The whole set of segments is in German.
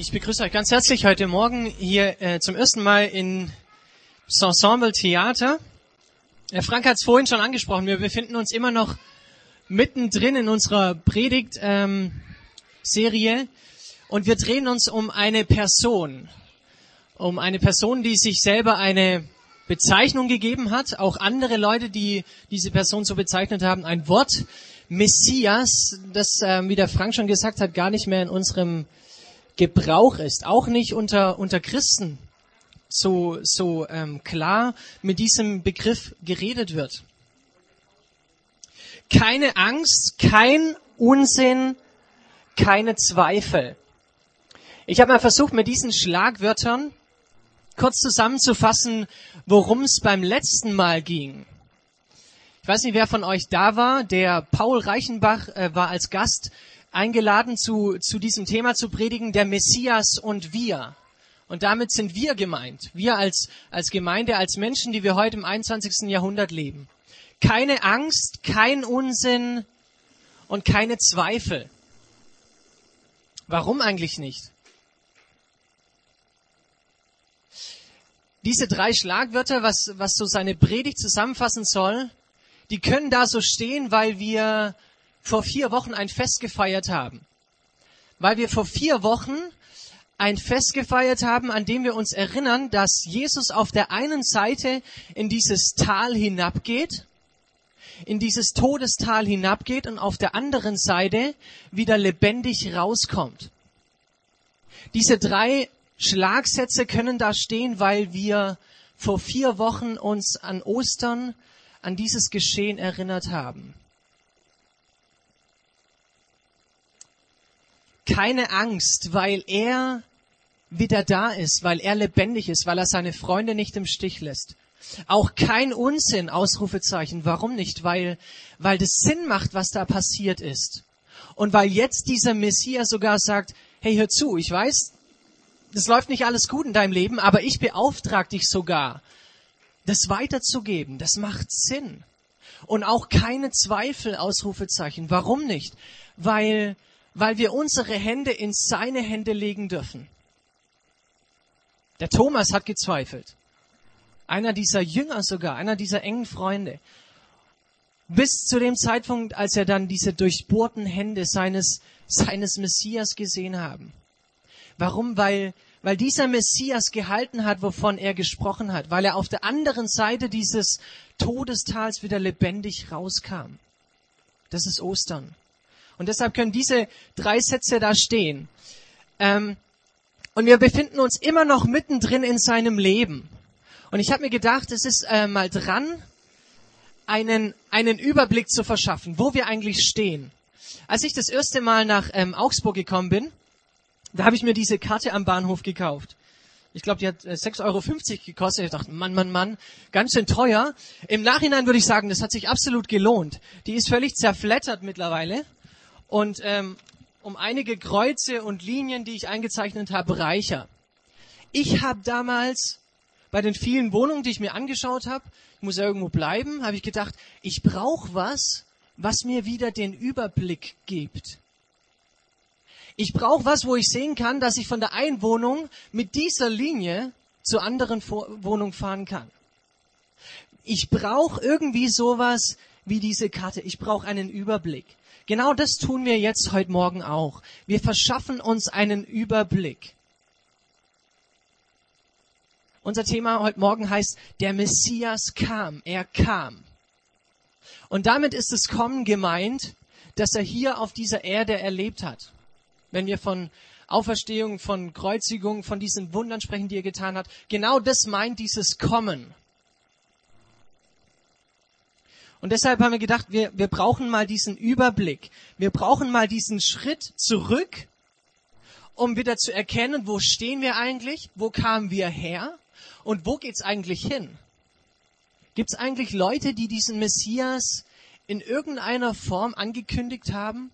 Ich begrüße euch ganz herzlich heute Morgen hier äh, zum ersten Mal in Ensemble Theater. Herr Frank hat es vorhin schon angesprochen. Wir befinden uns immer noch mittendrin in unserer Predigt-Serie ähm, und wir drehen uns um eine Person, um eine Person, die sich selber eine Bezeichnung gegeben hat, auch andere Leute, die diese Person so bezeichnet haben, ein Wort Messias, das, äh, wie der Frank schon gesagt hat, gar nicht mehr in unserem Gebrauch ist, auch nicht unter, unter Christen so, so ähm, klar mit diesem Begriff geredet wird. Keine Angst, kein Unsinn, keine Zweifel. Ich habe mal versucht, mit diesen Schlagwörtern kurz zusammenzufassen, worum es beim letzten Mal ging. Ich weiß nicht, wer von euch da war. Der Paul Reichenbach äh, war als Gast eingeladen, zu, zu diesem Thema zu predigen, der Messias und wir. Und damit sind wir gemeint. Wir als, als Gemeinde, als Menschen, die wir heute im 21. Jahrhundert leben. Keine Angst, kein Unsinn und keine Zweifel. Warum eigentlich nicht? Diese drei Schlagwörter, was, was so seine Predigt zusammenfassen soll, die können da so stehen, weil wir vor vier Wochen ein Fest gefeiert haben. Weil wir vor vier Wochen ein Fest gefeiert haben, an dem wir uns erinnern, dass Jesus auf der einen Seite in dieses Tal hinabgeht, in dieses Todestal hinabgeht und auf der anderen Seite wieder lebendig rauskommt. Diese drei Schlagsätze können da stehen, weil wir vor vier Wochen uns an Ostern, an dieses Geschehen erinnert haben. Keine Angst, weil er wieder da ist, weil er lebendig ist, weil er seine Freunde nicht im Stich lässt. Auch kein Unsinn, Ausrufezeichen. Warum nicht? Weil, weil das Sinn macht, was da passiert ist. Und weil jetzt dieser Messias sogar sagt, hey, hör zu, ich weiß, das läuft nicht alles gut in deinem Leben, aber ich beauftrage dich sogar, das weiterzugeben. Das macht Sinn. Und auch keine Zweifel, Ausrufezeichen. Warum nicht? Weil, weil wir unsere Hände in seine Hände legen dürfen. Der Thomas hat gezweifelt. Einer dieser Jünger sogar, einer dieser engen Freunde. Bis zu dem Zeitpunkt, als er dann diese durchbohrten Hände seines, seines Messias gesehen haben. Warum? Weil, weil dieser Messias gehalten hat, wovon er gesprochen hat, weil er auf der anderen Seite dieses Todestals wieder lebendig rauskam. Das ist Ostern. Und deshalb können diese drei Sätze da stehen. Ähm, und wir befinden uns immer noch mittendrin in seinem Leben. Und ich habe mir gedacht, es ist äh, mal dran, einen, einen Überblick zu verschaffen, wo wir eigentlich stehen. Als ich das erste Mal nach ähm, Augsburg gekommen bin, da habe ich mir diese Karte am Bahnhof gekauft. Ich glaube, die hat äh, 6,50 Euro gekostet. Ich dachte, Mann, Mann, Mann, ganz schön teuer. Im Nachhinein würde ich sagen, das hat sich absolut gelohnt. Die ist völlig zerflettert mittlerweile und ähm, um einige Kreuze und Linien, die ich eingezeichnet habe, reicher. Ich habe damals bei den vielen Wohnungen, die ich mir angeschaut habe, ich muss ja irgendwo bleiben, habe ich gedacht, ich brauche was, was mir wieder den Überblick gibt. Ich brauche was, wo ich sehen kann, dass ich von der einen Wohnung mit dieser Linie zur anderen Wohnung fahren kann. Ich brauche irgendwie sowas wie diese Karte. Ich brauche einen Überblick. Genau das tun wir jetzt heute Morgen auch. Wir verschaffen uns einen Überblick. Unser Thema heute Morgen heißt, der Messias kam, er kam. Und damit ist es Kommen gemeint, dass er hier auf dieser Erde erlebt hat. Wenn wir von Auferstehung, von Kreuzigung, von diesen Wundern sprechen, die er getan hat, genau das meint dieses Kommen. Und deshalb haben wir gedacht, wir, wir brauchen mal diesen Überblick. Wir brauchen mal diesen Schritt zurück, um wieder zu erkennen, wo stehen wir eigentlich, wo kamen wir her und wo geht's eigentlich hin? Gibt es eigentlich Leute, die diesen Messias in irgendeiner Form angekündigt haben,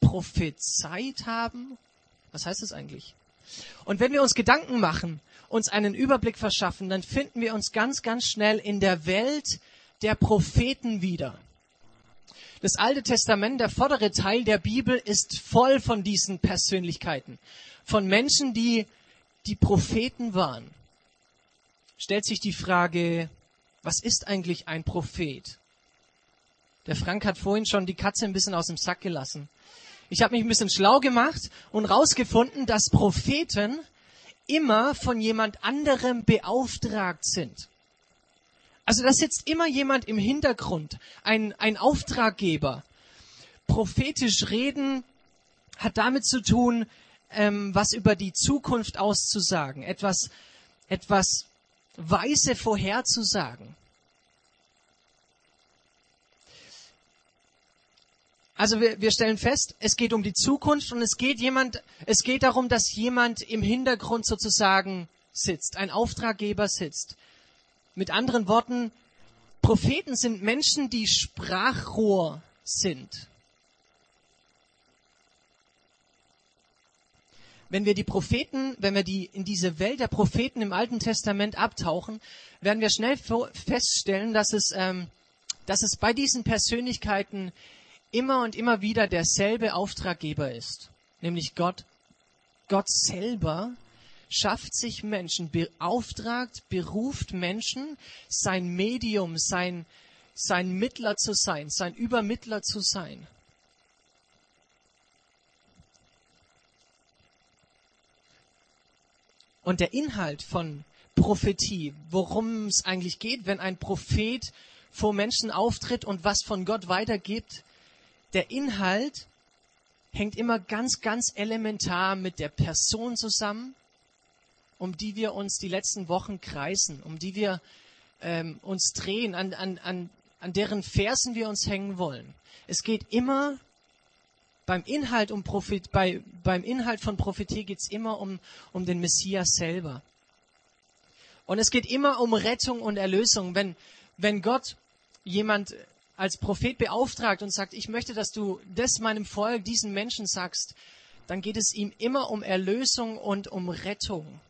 prophezeit haben? Was heißt das eigentlich? Und wenn wir uns Gedanken machen, uns einen Überblick verschaffen, dann finden wir uns ganz, ganz schnell in der Welt der Propheten wieder. Das Alte Testament, der vordere Teil der Bibel, ist voll von diesen Persönlichkeiten, von Menschen, die die Propheten waren, stellt sich die Frage, was ist eigentlich ein Prophet? Der Frank hat vorhin schon die Katze ein bisschen aus dem Sack gelassen. Ich habe mich ein bisschen schlau gemacht und rausgefunden, dass Propheten immer von jemand anderem beauftragt sind. Also da sitzt immer jemand im Hintergrund, ein, ein Auftraggeber. Prophetisch reden hat damit zu tun, ähm, was über die Zukunft auszusagen, etwas, etwas weise vorherzusagen. Also wir, wir stellen fest, es geht um die Zukunft und es geht jemand, es geht darum, dass jemand im Hintergrund sozusagen sitzt, ein Auftraggeber sitzt. Mit anderen Worten, Propheten sind Menschen, die Sprachrohr sind. Wenn wir die Propheten, wenn wir die in diese Welt der Propheten im Alten Testament abtauchen, werden wir schnell feststellen, dass es, ähm, dass es bei diesen Persönlichkeiten immer und immer wieder derselbe Auftraggeber ist, nämlich Gott. Gott selber schafft sich Menschen, beauftragt, beruft Menschen, sein Medium, sein, sein Mittler zu sein, sein Übermittler zu sein. Und der Inhalt von Prophetie, worum es eigentlich geht, wenn ein Prophet vor Menschen auftritt und was von Gott weitergibt, der Inhalt hängt immer ganz, ganz elementar mit der Person zusammen, um die wir uns die letzten Wochen kreisen, um die wir ähm, uns drehen, an, an, an, an deren Fersen wir uns hängen wollen. Es geht immer beim Inhalt, um Prophet, bei, beim Inhalt von Prophetie geht es immer um, um den Messias selber. Und es geht immer um Rettung und Erlösung. Wenn, wenn Gott jemand als Prophet beauftragt und sagt, ich möchte, dass du das meinem Volk, diesen Menschen sagst, dann geht es ihm immer um Erlösung und um Rettung.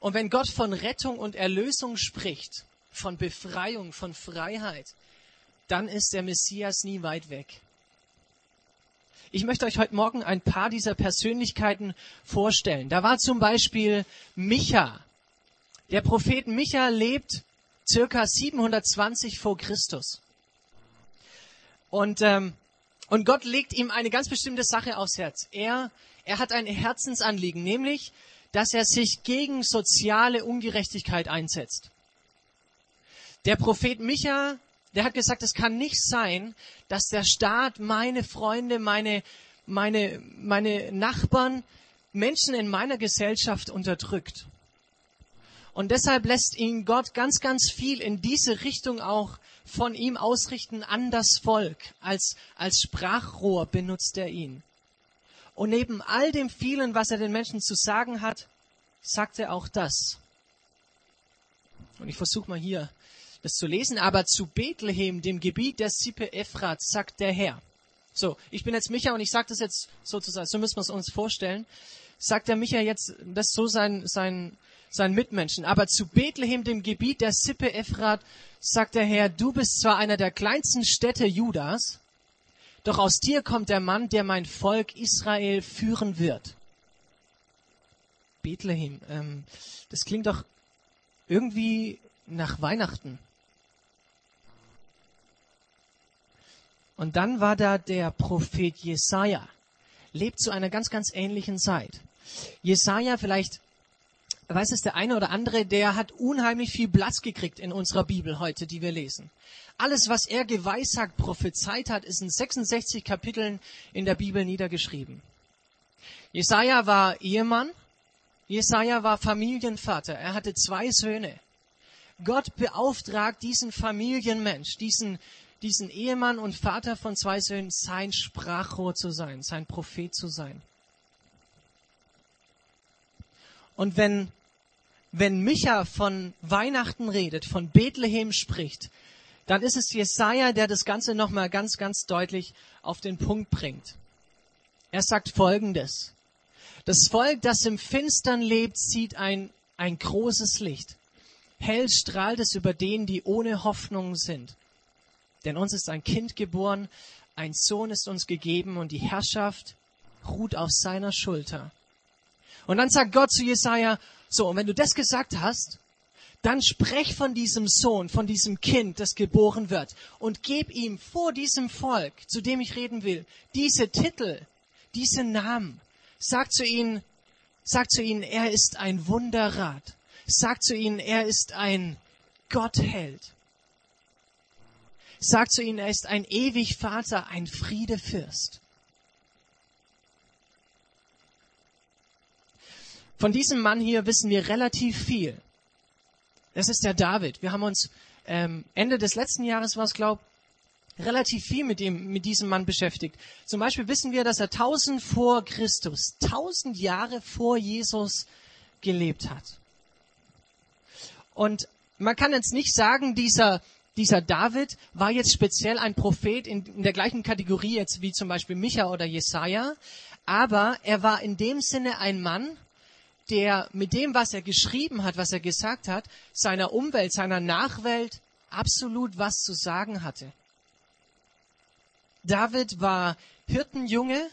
Und wenn Gott von Rettung und Erlösung spricht, von Befreiung, von Freiheit, dann ist der Messias nie weit weg. Ich möchte euch heute Morgen ein paar dieser Persönlichkeiten vorstellen. Da war zum Beispiel Micha. Der Prophet Micha lebt circa 720 vor Christus. Und, ähm, und Gott legt ihm eine ganz bestimmte Sache aufs Herz. Er, er hat ein Herzensanliegen, nämlich, dass er sich gegen soziale Ungerechtigkeit einsetzt. Der Prophet Micha, der hat gesagt, es kann nicht sein, dass der Staat meine Freunde, meine, meine, meine Nachbarn, Menschen in meiner Gesellschaft unterdrückt. Und deshalb lässt ihn Gott ganz, ganz viel in diese Richtung auch von ihm ausrichten an das Volk. Als, als Sprachrohr benutzt er ihn. Und neben all dem vielen, was er den Menschen zu sagen hat, sagt er auch das. Und ich versuche mal hier das zu lesen. Aber zu Bethlehem, dem Gebiet der Sippe Ephrat, sagt der Herr. So, ich bin jetzt Micha und ich sage das jetzt sozusagen, so müssen wir es uns vorstellen. Sagt der Micha jetzt, das so sein, sein, sein Mitmenschen. Aber zu Bethlehem, dem Gebiet der Sippe Ephrat, sagt der Herr, du bist zwar einer der kleinsten Städte Judas, doch aus dir kommt der Mann, der mein Volk Israel führen wird. Bethlehem, ähm, das klingt doch irgendwie nach Weihnachten. Und dann war da der Prophet Jesaja, lebt zu einer ganz, ganz ähnlichen Zeit. Jesaja, vielleicht weiß es der eine oder andere, der hat unheimlich viel Platz gekriegt in unserer Bibel heute, die wir lesen. Alles, was er geweissagt, prophezeit hat, ist in 66 Kapiteln in der Bibel niedergeschrieben. Jesaja war Ehemann. Jesaja war Familienvater. Er hatte zwei Söhne. Gott beauftragt diesen Familienmensch, diesen, diesen Ehemann und Vater von zwei Söhnen, sein Sprachrohr zu sein, sein Prophet zu sein. Und wenn wenn Micha von Weihnachten redet, von Bethlehem spricht, dann ist es Jesaja, der das Ganze nochmal ganz, ganz deutlich auf den Punkt bringt. Er sagt Folgendes. Das Volk, das im Finstern lebt, sieht ein, ein großes Licht. Hell strahlt es über denen, die ohne Hoffnung sind. Denn uns ist ein Kind geboren, ein Sohn ist uns gegeben und die Herrschaft ruht auf seiner Schulter. Und dann sagt Gott zu Jesaja, so, und wenn du das gesagt hast, dann sprech von diesem Sohn, von diesem Kind, das geboren wird, und gib ihm vor diesem Volk, zu dem ich reden will, diese Titel, diese Namen. Sag zu ihnen, sag zu ihnen, er ist ein Wunderrat. Sag zu ihnen, er ist ein Gottheld. Sag zu ihnen, er ist ein ewig Vater, ein Friedefürst. Von diesem Mann hier wissen wir relativ viel. Das ist der David. Wir haben uns ähm, Ende des letzten Jahres war es, glaube relativ viel mit dem, mit diesem Mann beschäftigt. Zum Beispiel wissen wir, dass er 1000 vor Christus, 1000 Jahre vor Jesus gelebt hat. Und man kann jetzt nicht sagen, dieser, dieser David war jetzt speziell ein Prophet in, in der gleichen Kategorie jetzt wie zum Beispiel Micha oder Jesaja, aber er war in dem Sinne ein Mann, der mit dem, was er geschrieben hat, was er gesagt hat, seiner Umwelt, seiner Nachwelt absolut was zu sagen hatte. David war Hirtenjunge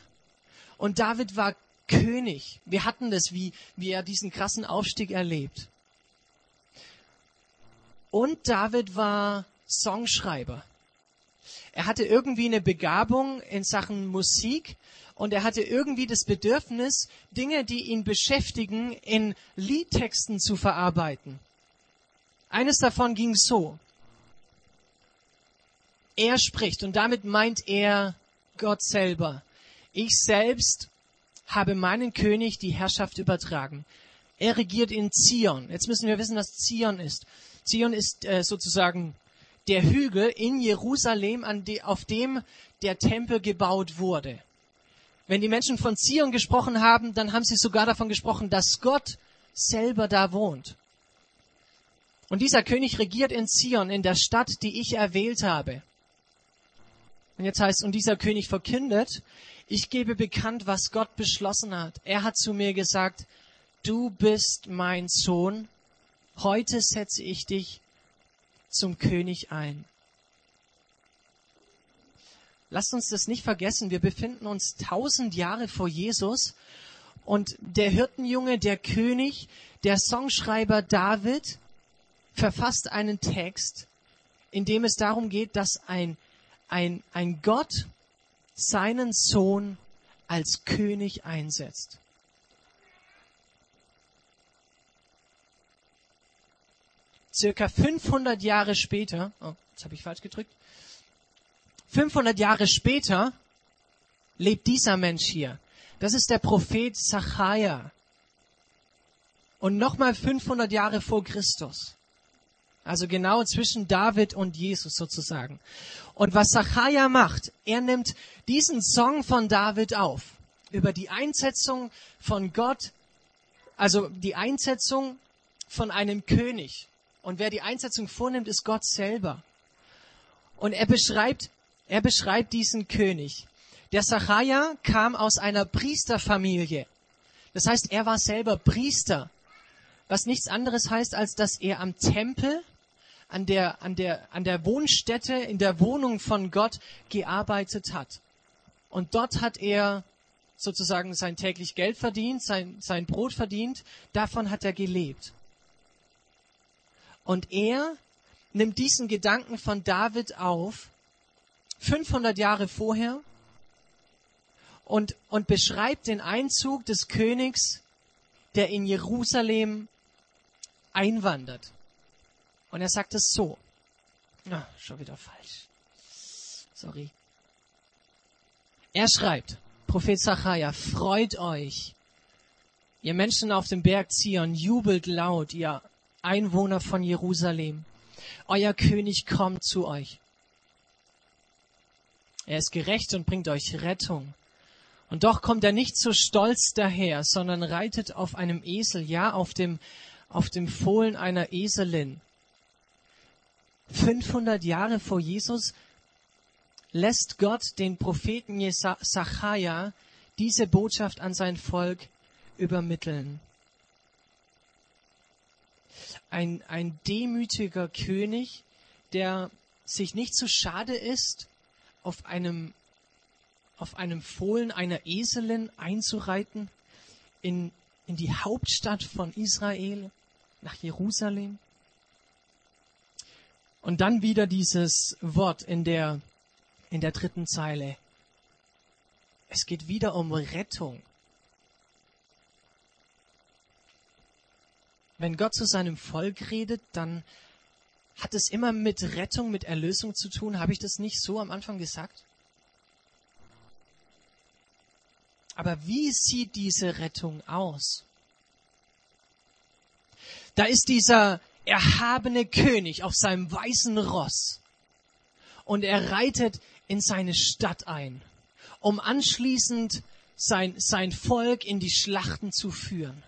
und David war König. Wir hatten das, wie, wie er diesen krassen Aufstieg erlebt. Und David war Songschreiber. Er hatte irgendwie eine Begabung in Sachen Musik und er hatte irgendwie das Bedürfnis, Dinge, die ihn beschäftigen, in Liedtexten zu verarbeiten. Eines davon ging so. Er spricht und damit meint er Gott selber. Ich selbst habe meinen König die Herrschaft übertragen. Er regiert in Zion. Jetzt müssen wir wissen, was Zion ist. Zion ist äh, sozusagen der Hügel in Jerusalem, auf dem der Tempel gebaut wurde. Wenn die Menschen von Zion gesprochen haben, dann haben sie sogar davon gesprochen, dass Gott selber da wohnt. Und dieser König regiert in Zion, in der Stadt, die ich erwählt habe. Und jetzt heißt, und dieser König verkündet, ich gebe bekannt, was Gott beschlossen hat. Er hat zu mir gesagt, du bist mein Sohn, heute setze ich dich zum König ein. Lasst uns das nicht vergessen. Wir befinden uns tausend Jahre vor Jesus und der Hirtenjunge, der König, der Songschreiber David verfasst einen Text, in dem es darum geht, dass ein, ein, ein Gott seinen Sohn als König einsetzt. Circa 500 Jahre später, oh, jetzt habe ich falsch gedrückt, 500 Jahre später lebt dieser Mensch hier. Das ist der Prophet Zachariah. Und nochmal 500 Jahre vor Christus. Also genau zwischen David und Jesus sozusagen. Und was Zachariah macht, er nimmt diesen Song von David auf. Über die Einsetzung von Gott, also die Einsetzung von einem König. Und wer die Einsetzung vornimmt, ist Gott selber. Und er beschreibt er beschreibt diesen König. Der Sacharja kam aus einer Priesterfamilie. Das heißt, er war selber Priester. Was nichts anderes heißt, als dass er am Tempel, an der, an der, an der Wohnstätte, in der Wohnung von Gott gearbeitet hat. Und dort hat er sozusagen sein täglich Geld verdient, sein, sein Brot verdient. Davon hat er gelebt. Und er nimmt diesen Gedanken von David auf 500 Jahre vorher und, und beschreibt den Einzug des Königs, der in Jerusalem einwandert. Und er sagt es so. Ah, schon wieder falsch. Sorry. Er schreibt, Prophet Zachariah, freut euch, ihr Menschen auf dem Berg Zion, jubelt laut, ihr Einwohner von Jerusalem. Euer König kommt zu euch. Er ist gerecht und bringt euch Rettung. Und doch kommt er nicht so stolz daher, sondern reitet auf einem Esel, ja, auf dem, auf dem Fohlen einer Eselin. 500 Jahre vor Jesus lässt Gott den Propheten Sacharja diese Botschaft an sein Volk übermitteln. Ein, ein demütiger König, der sich nicht zu schade ist, auf einem, auf einem Fohlen einer Eselin einzureiten, in, in die Hauptstadt von Israel, nach Jerusalem. Und dann wieder dieses Wort in der, in der dritten Zeile. Es geht wieder um Rettung. Wenn Gott zu seinem Volk redet, dann hat es immer mit Rettung, mit Erlösung zu tun. Habe ich das nicht so am Anfang gesagt? Aber wie sieht diese Rettung aus? Da ist dieser erhabene König auf seinem weißen Ross und er reitet in seine Stadt ein, um anschließend sein, sein Volk in die Schlachten zu führen.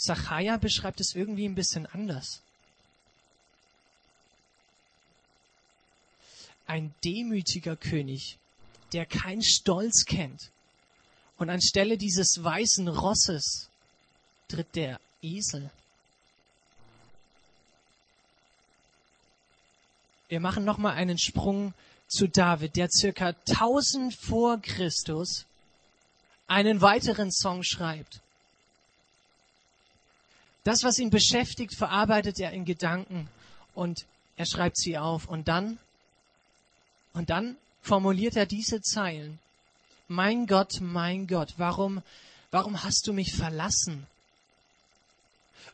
Sacharja beschreibt es irgendwie ein bisschen anders. Ein demütiger König, der keinen Stolz kennt. Und anstelle dieses weißen Rosses tritt der Esel. Wir machen nochmal einen Sprung zu David, der circa 1000 vor Christus einen weiteren Song schreibt. Das, was ihn beschäftigt, verarbeitet er in Gedanken und er schreibt sie auf. Und dann, und dann formuliert er diese Zeilen. Mein Gott, mein Gott, warum, warum hast du mich verlassen?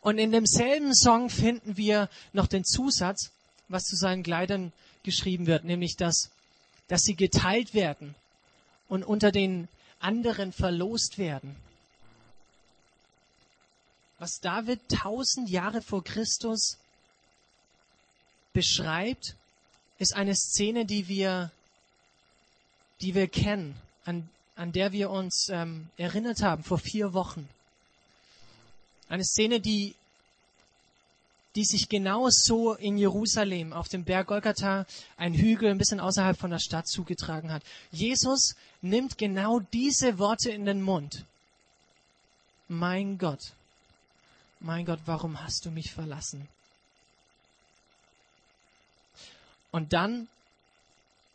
Und in demselben Song finden wir noch den Zusatz, was zu seinen Kleidern geschrieben wird, nämlich dass, dass sie geteilt werden und unter den anderen verlost werden. Was David tausend Jahre vor Christus beschreibt, ist eine Szene, die wir, die wir kennen, an, an der wir uns ähm, erinnert haben vor vier Wochen. Eine Szene, die, die sich genau so in Jerusalem auf dem Berg Golgatha, ein Hügel ein bisschen außerhalb von der Stadt zugetragen hat. Jesus nimmt genau diese Worte in den Mund. Mein Gott, mein Gott, warum hast du mich verlassen? Und dann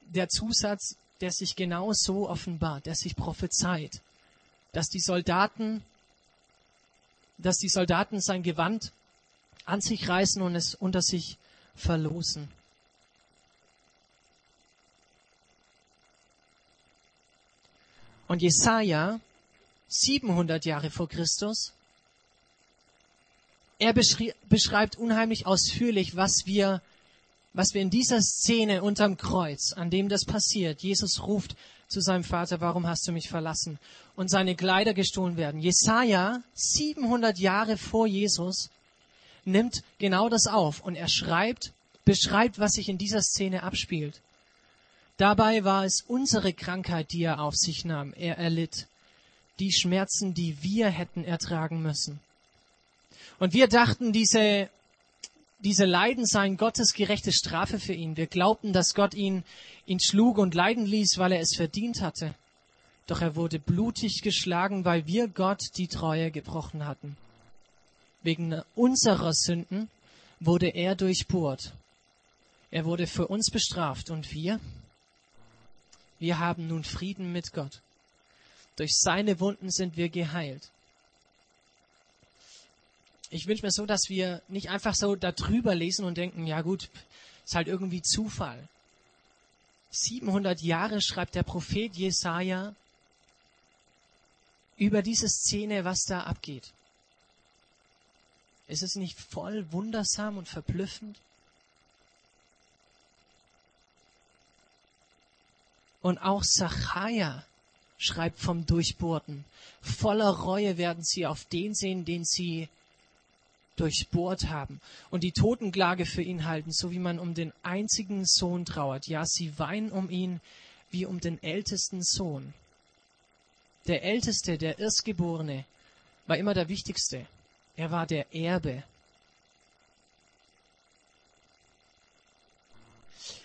der Zusatz, der sich genau so offenbart, der sich prophezeit, dass die Soldaten dass die Soldaten sein Gewand an sich reißen und es unter sich verlosen. Und Jesaja, 700 Jahre vor Christus, er beschreibt unheimlich ausführlich, was wir, was wir in dieser Szene unterm Kreuz, an dem das passiert, Jesus ruft zu seinem Vater, warum hast du mich verlassen? Und seine Kleider gestohlen werden. Jesaja, 700 Jahre vor Jesus, nimmt genau das auf und er schreibt, beschreibt, was sich in dieser Szene abspielt. Dabei war es unsere Krankheit, die er auf sich nahm. Er erlitt die Schmerzen, die wir hätten ertragen müssen. Und wir dachten, diese diese Leiden seien Gottes gerechte Strafe für ihn. Wir glaubten, dass Gott ihn, ihn schlug und leiden ließ, weil er es verdient hatte. Doch er wurde blutig geschlagen, weil wir Gott die Treue gebrochen hatten. Wegen unserer Sünden wurde er durchbohrt. Er wurde für uns bestraft und wir? Wir haben nun Frieden mit Gott. Durch seine Wunden sind wir geheilt ich wünsche mir so, dass wir nicht einfach so darüber lesen und denken, ja gut, ist halt irgendwie Zufall. 700 Jahre schreibt der Prophet Jesaja über diese Szene, was da abgeht. Ist es nicht voll wundersam und verblüffend? Und auch Sacharja schreibt vom Durchbohrten. Voller Reue werden sie auf den sehen, den sie durchbohrt haben und die Totenklage für ihn halten, so wie man um den einzigen Sohn trauert. Ja, sie weinen um ihn wie um den ältesten Sohn. Der Älteste, der Erstgeborene, war immer der Wichtigste. Er war der Erbe.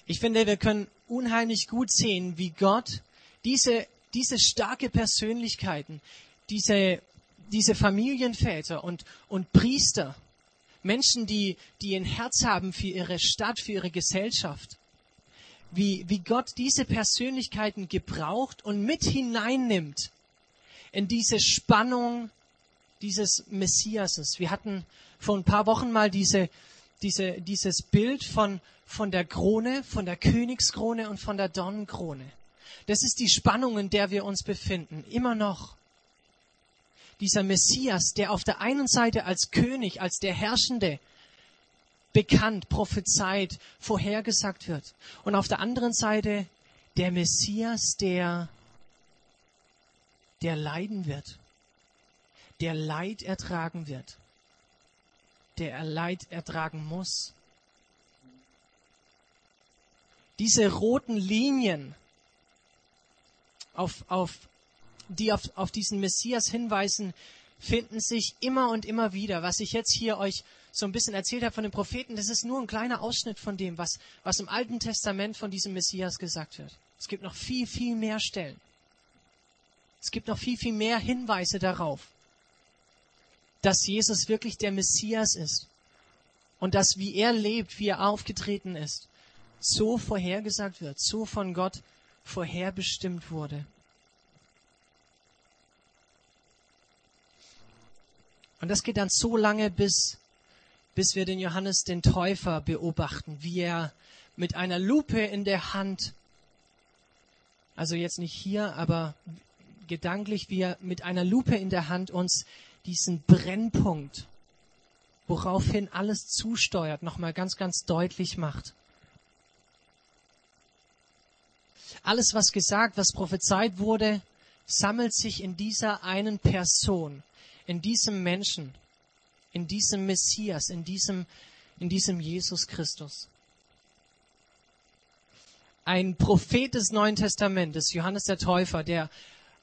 Ich finde, wir können unheimlich gut sehen, wie Gott diese, diese starke Persönlichkeiten, diese, diese Familienväter und, und Priester, Menschen, die, die ein Herz haben für ihre Stadt, für ihre Gesellschaft, wie, wie Gott diese Persönlichkeiten gebraucht und mit hineinnimmt in diese Spannung dieses Messiases. Wir hatten vor ein paar Wochen mal diese, diese, dieses Bild von, von der Krone, von der Königskrone und von der Dornenkrone. Das ist die Spannung, in der wir uns befinden, immer noch. Dieser Messias, der auf der einen Seite als König, als der Herrschende bekannt, prophezeit, vorhergesagt wird. Und auf der anderen Seite der Messias, der, der leiden wird, der Leid ertragen wird, der Leid ertragen muss. Diese roten Linien, auf, auf, die auf, auf diesen Messias hinweisen, finden sich immer und immer wieder. Was ich jetzt hier euch so ein bisschen erzählt habe von den Propheten, das ist nur ein kleiner Ausschnitt von dem, was, was im Alten Testament von diesem Messias gesagt wird. Es gibt noch viel, viel mehr Stellen. Es gibt noch viel, viel mehr Hinweise darauf, dass Jesus wirklich der Messias ist und dass wie er lebt, wie er aufgetreten ist, so vorhergesagt wird, so von Gott vorherbestimmt wurde. Und das geht dann so lange, bis, bis wir den Johannes den Täufer beobachten, wie er mit einer Lupe in der Hand, also jetzt nicht hier, aber gedanklich, wie er mit einer Lupe in der Hand uns diesen Brennpunkt, woraufhin alles zusteuert, nochmal ganz, ganz deutlich macht. Alles, was gesagt, was prophezeit wurde, sammelt sich in dieser einen Person, in diesem Menschen, in diesem Messias, in diesem, in diesem Jesus Christus. Ein Prophet des Neuen Testamentes, Johannes der Täufer, der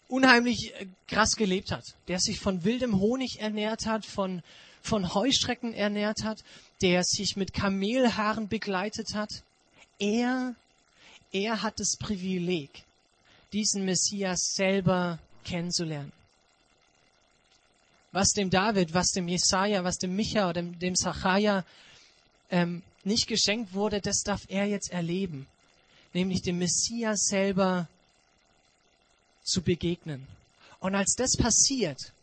unheimlich äh, krass gelebt hat, der sich von wildem Honig ernährt hat, von, von Heuschrecken ernährt hat, der sich mit Kamelhaaren begleitet hat. Er er hat das Privileg, diesen Messias selber kennenzulernen. Was dem David, was dem Jesaja, was dem Micha oder dem, dem Zachariah ähm, nicht geschenkt wurde, das darf er jetzt erleben. Nämlich dem Messias selber zu begegnen. Und als das passiert,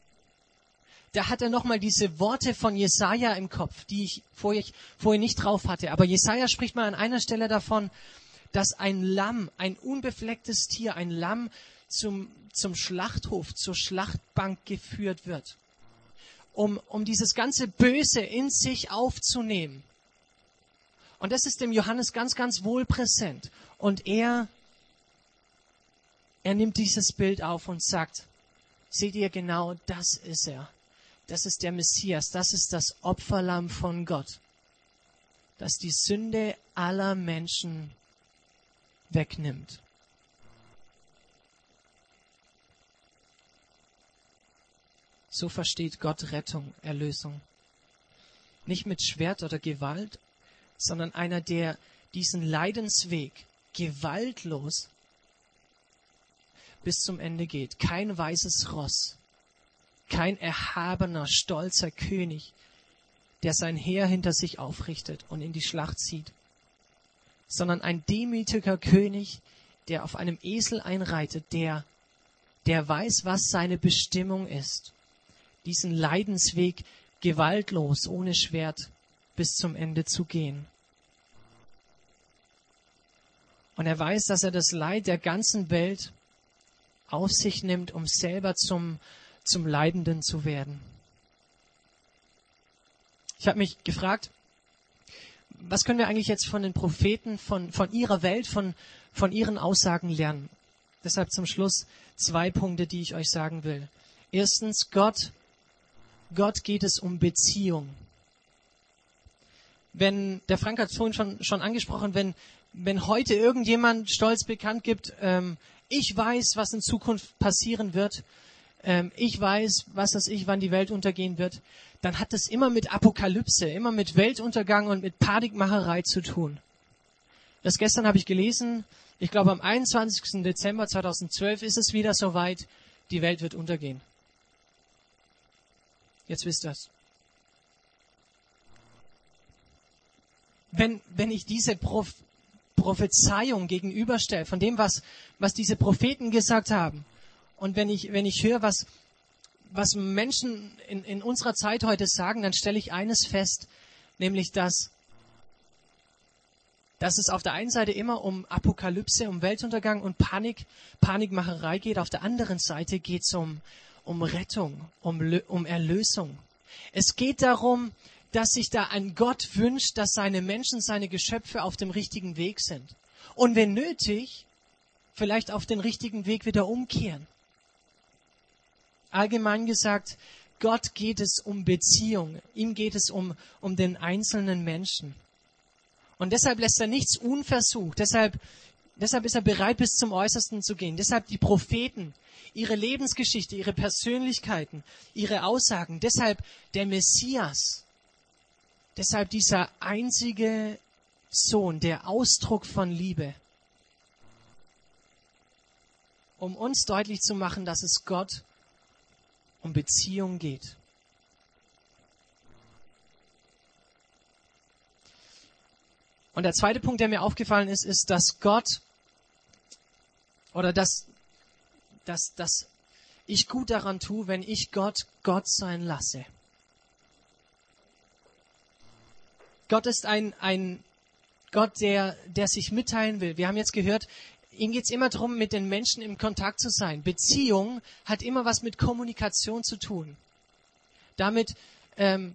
da hat er nochmal diese Worte von Jesaja im Kopf, die ich vorher, vorher nicht drauf hatte. Aber Jesaja spricht mal an einer Stelle davon, dass ein Lamm, ein unbeflecktes Tier, ein Lamm zum, zum Schlachthof, zur Schlachtbank geführt wird, um, um dieses ganze Böse in sich aufzunehmen. Und das ist dem Johannes ganz, ganz wohl präsent. Und er, er nimmt dieses Bild auf und sagt, seht ihr genau, das ist er. Das ist der Messias, das ist das Opferlamm von Gott, das die Sünde aller Menschen wegnimmt. So versteht Gott Rettung, Erlösung. Nicht mit Schwert oder Gewalt, sondern einer, der diesen Leidensweg gewaltlos bis zum Ende geht. Kein weißes Ross, kein erhabener, stolzer König, der sein Heer hinter sich aufrichtet und in die Schlacht zieht, sondern ein demütiger König, der auf einem Esel einreitet, der, der weiß, was seine Bestimmung ist. Diesen Leidensweg gewaltlos, ohne Schwert bis zum Ende zu gehen. Und er weiß, dass er das Leid der ganzen Welt auf sich nimmt, um selber zum, zum Leidenden zu werden. Ich habe mich gefragt, was können wir eigentlich jetzt von den Propheten, von, von ihrer Welt, von, von ihren Aussagen lernen? Deshalb zum Schluss zwei Punkte, die ich euch sagen will. Erstens, Gott, Gott geht es um Beziehung. Wenn, der Frank hat es vorhin schon, schon angesprochen, wenn, wenn heute irgendjemand stolz bekannt gibt, ähm, ich weiß, was in Zukunft passieren wird, ähm, ich weiß, was das ich, wann die Welt untergehen wird, dann hat das immer mit Apokalypse, immer mit Weltuntergang und mit Panikmacherei zu tun. Das gestern habe ich gelesen, ich glaube am 21. Dezember 2012 ist es wieder soweit, die Welt wird untergehen. Jetzt wisst ihr es. Wenn, wenn ich diese Prof Prophezeiung gegenüberstelle, von dem, was, was diese Propheten gesagt haben. Und wenn ich, wenn ich höre, was, was Menschen in, in unserer Zeit heute sagen, dann stelle ich eines fest, nämlich dass, dass es auf der einen Seite immer um Apokalypse, um Weltuntergang und Panik, Panikmacherei geht. Auf der anderen Seite geht es um, um Rettung, um, um Erlösung. Es geht darum, dass sich da ein Gott wünscht, dass seine Menschen, seine Geschöpfe auf dem richtigen Weg sind. Und wenn nötig, vielleicht auf den richtigen Weg wieder umkehren. Allgemein gesagt, Gott geht es um Beziehung. Ihm geht es um, um den einzelnen Menschen. Und deshalb lässt er nichts unversucht. Deshalb, deshalb ist er bereit, bis zum Äußersten zu gehen. Deshalb die Propheten, ihre Lebensgeschichte, ihre Persönlichkeiten, ihre Aussagen. Deshalb der Messias. Deshalb dieser einzige Sohn, der Ausdruck von Liebe. Um uns deutlich zu machen, dass es Gott um Beziehung geht. Und der zweite Punkt, der mir aufgefallen ist, ist, dass Gott oder dass, dass, dass ich gut daran tue, wenn ich Gott Gott sein lasse. Gott ist ein, ein Gott, der, der sich mitteilen will. Wir haben jetzt gehört, ihm geht es immer darum, mit den Menschen im Kontakt zu sein. Beziehung hat immer was mit Kommunikation zu tun. Damit ähm,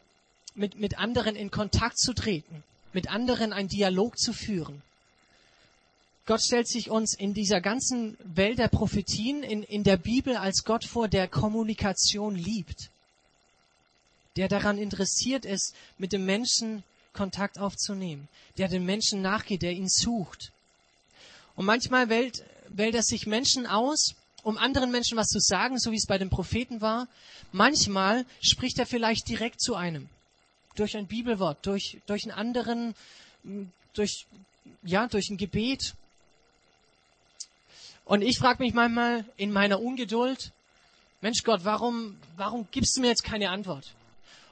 mit, mit anderen in Kontakt zu treten, mit anderen einen Dialog zu führen. Gott stellt sich uns in dieser ganzen Welt der Prophetien in, in der Bibel als Gott vor, der Kommunikation liebt, der daran interessiert ist, mit dem Menschen Kontakt aufzunehmen, der den Menschen nachgeht, der ihn sucht. Und manchmal wählt, wählt er sich Menschen aus, um anderen Menschen was zu sagen, so wie es bei den Propheten war. Manchmal spricht er vielleicht direkt zu einem. Durch ein Bibelwort, durch, durch einen anderen, durch, ja, durch ein Gebet. Und ich frage mich manchmal in meiner Ungeduld, Mensch Gott, warum, warum gibst du mir jetzt keine Antwort?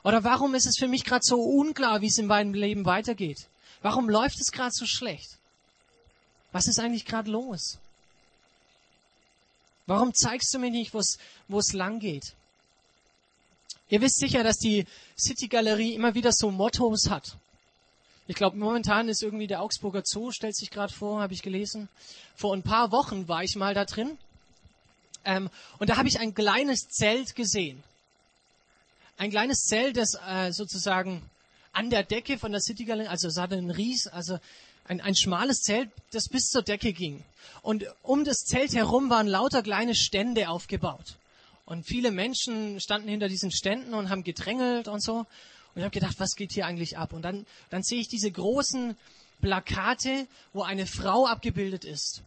Oder warum ist es für mich gerade so unklar, wie es in meinem Leben weitergeht? Warum läuft es gerade so schlecht? Was ist eigentlich gerade los? Warum zeigst du mir nicht, wo es lang geht? Ihr wisst sicher, dass die City Galerie immer wieder so Mottos hat. Ich glaube, momentan ist irgendwie der Augsburger Zoo, stellt sich gerade vor, habe ich gelesen. Vor ein paar Wochen war ich mal da drin. Ähm, und da habe ich ein kleines Zelt gesehen. Ein kleines Zelt, das äh, sozusagen an der Decke von der City Galerie, also es hatte einen Ries, also ein, ein schmales Zelt, das bis zur Decke ging. Und um das Zelt herum waren lauter kleine Stände aufgebaut. Und viele Menschen standen hinter diesen Ständen und haben gedrängelt und so. Und ich habe gedacht, was geht hier eigentlich ab? Und dann, dann sehe ich diese großen Plakate, wo eine Frau abgebildet ist.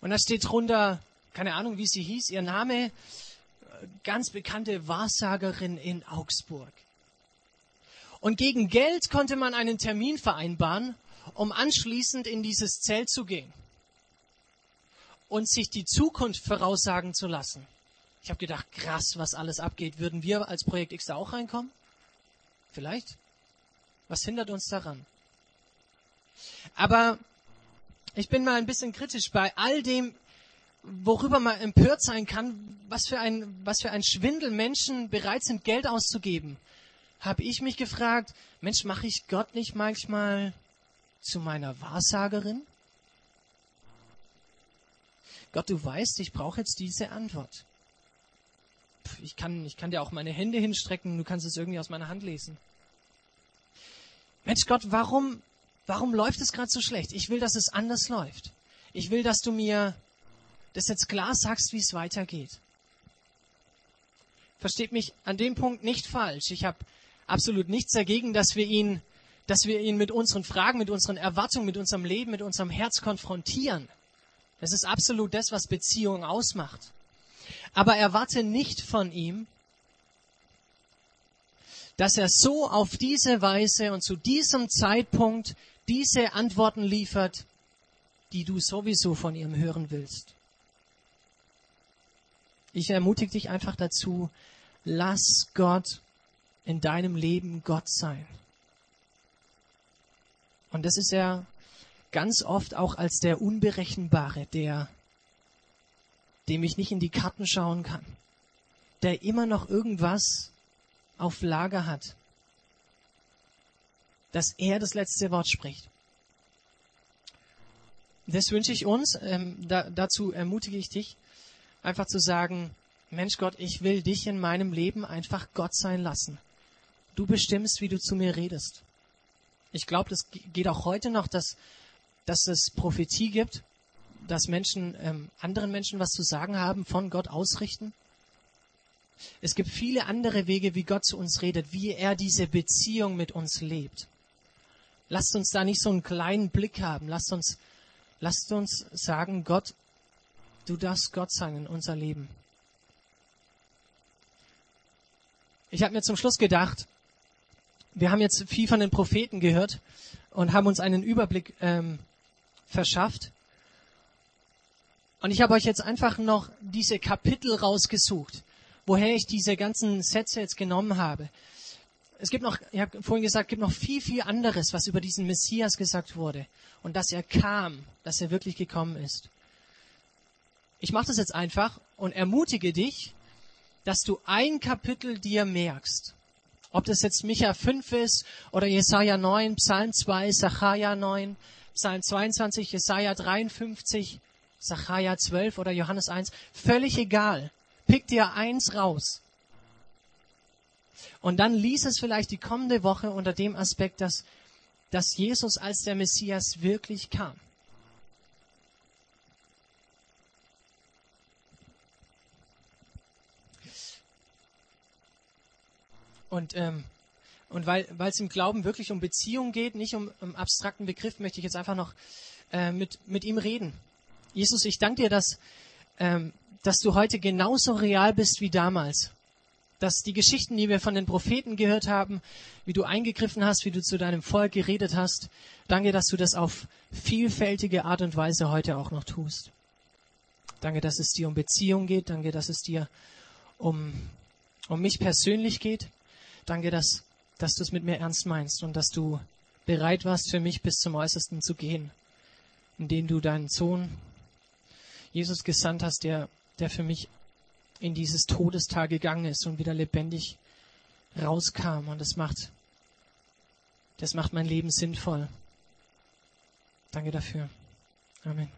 Und da steht drunter, keine Ahnung, wie sie hieß, ihr Name, ganz bekannte Wahrsagerin in Augsburg. Und gegen Geld konnte man einen Termin vereinbaren, um anschließend in dieses Zelt zu gehen und sich die Zukunft voraussagen zu lassen. Ich habe gedacht, krass, was alles abgeht. Würden wir als Projekt X da auch reinkommen? Vielleicht? Was hindert uns daran? Aber ich bin mal ein bisschen kritisch bei all dem, worüber man empört sein kann, was für ein, was für ein Schwindel Menschen bereit sind, Geld auszugeben habe ich mich gefragt, Mensch, mache ich Gott nicht manchmal zu meiner Wahrsagerin? Gott, du weißt, ich brauche jetzt diese Antwort. Ich kann, ich kann dir auch meine Hände hinstrecken, du kannst es irgendwie aus meiner Hand lesen. Mensch Gott, warum, warum läuft es gerade so schlecht? Ich will, dass es anders läuft. Ich will, dass du mir das jetzt klar sagst, wie es weitergeht. Versteht mich an dem Punkt nicht falsch. Ich habe absolut nichts dagegen, dass wir ihn, dass wir ihn mit unseren Fragen, mit unseren Erwartungen, mit unserem Leben, mit unserem Herz konfrontieren. Das ist absolut das, was Beziehung ausmacht. Aber erwarte nicht von ihm, dass er so auf diese Weise und zu diesem Zeitpunkt diese Antworten liefert, die du sowieso von ihm hören willst. Ich ermutige dich einfach dazu, lass Gott in deinem Leben Gott sein. Und das ist er ganz oft auch als der Unberechenbare, der, dem ich nicht in die Karten schauen kann, der immer noch irgendwas auf Lager hat, dass er das letzte Wort spricht. Das wünsche ich uns, ähm, da, dazu ermutige ich dich, einfach zu sagen, Mensch Gott, ich will dich in meinem Leben einfach Gott sein lassen. Du bestimmst, wie du zu mir redest. Ich glaube, das geht auch heute noch, dass, dass es Prophetie gibt, dass Menschen ähm, anderen Menschen was zu sagen haben, von Gott ausrichten. Es gibt viele andere Wege, wie Gott zu uns redet, wie er diese Beziehung mit uns lebt. Lasst uns da nicht so einen kleinen Blick haben. Lasst uns, lasst uns sagen, Gott, du darfst Gott sein in unser Leben. Ich habe mir zum Schluss gedacht, wir haben jetzt viel von den Propheten gehört und haben uns einen Überblick ähm, verschafft. Und ich habe euch jetzt einfach noch diese Kapitel rausgesucht, woher ich diese ganzen Sätze jetzt genommen habe. Es gibt noch, ich habe vorhin gesagt, gibt noch viel, viel anderes, was über diesen Messias gesagt wurde. Und dass er kam, dass er wirklich gekommen ist. Ich mache das jetzt einfach und ermutige dich, dass du ein Kapitel dir merkst. Ob das jetzt Micha 5 ist oder Jesaja 9, Psalm 2, Sacharja 9, Psalm 22, Jesaja 53, Sacharja 12 oder Johannes 1, völlig egal. Pick dir eins raus. Und dann lies es vielleicht die kommende Woche unter dem Aspekt, dass, dass Jesus als der Messias wirklich kam. Und, ähm, und weil es im Glauben wirklich um Beziehung geht, nicht um, um abstrakten Begriff, möchte ich jetzt einfach noch äh, mit, mit ihm reden. Jesus, ich danke dir, dass, ähm, dass du heute genauso real bist wie damals. Dass die Geschichten, die wir von den Propheten gehört haben, wie du eingegriffen hast, wie du zu deinem Volk geredet hast, danke, dass du das auf vielfältige Art und Weise heute auch noch tust. Danke, dass es dir um Beziehung geht. Danke, dass es dir um, um mich persönlich geht. Danke, dass, dass du es mit mir ernst meinst und dass du bereit warst, für mich bis zum Äußersten zu gehen, indem du deinen Sohn Jesus gesandt hast, der, der für mich in dieses Todestal gegangen ist und wieder lebendig rauskam. Und das macht, das macht mein Leben sinnvoll. Danke dafür. Amen.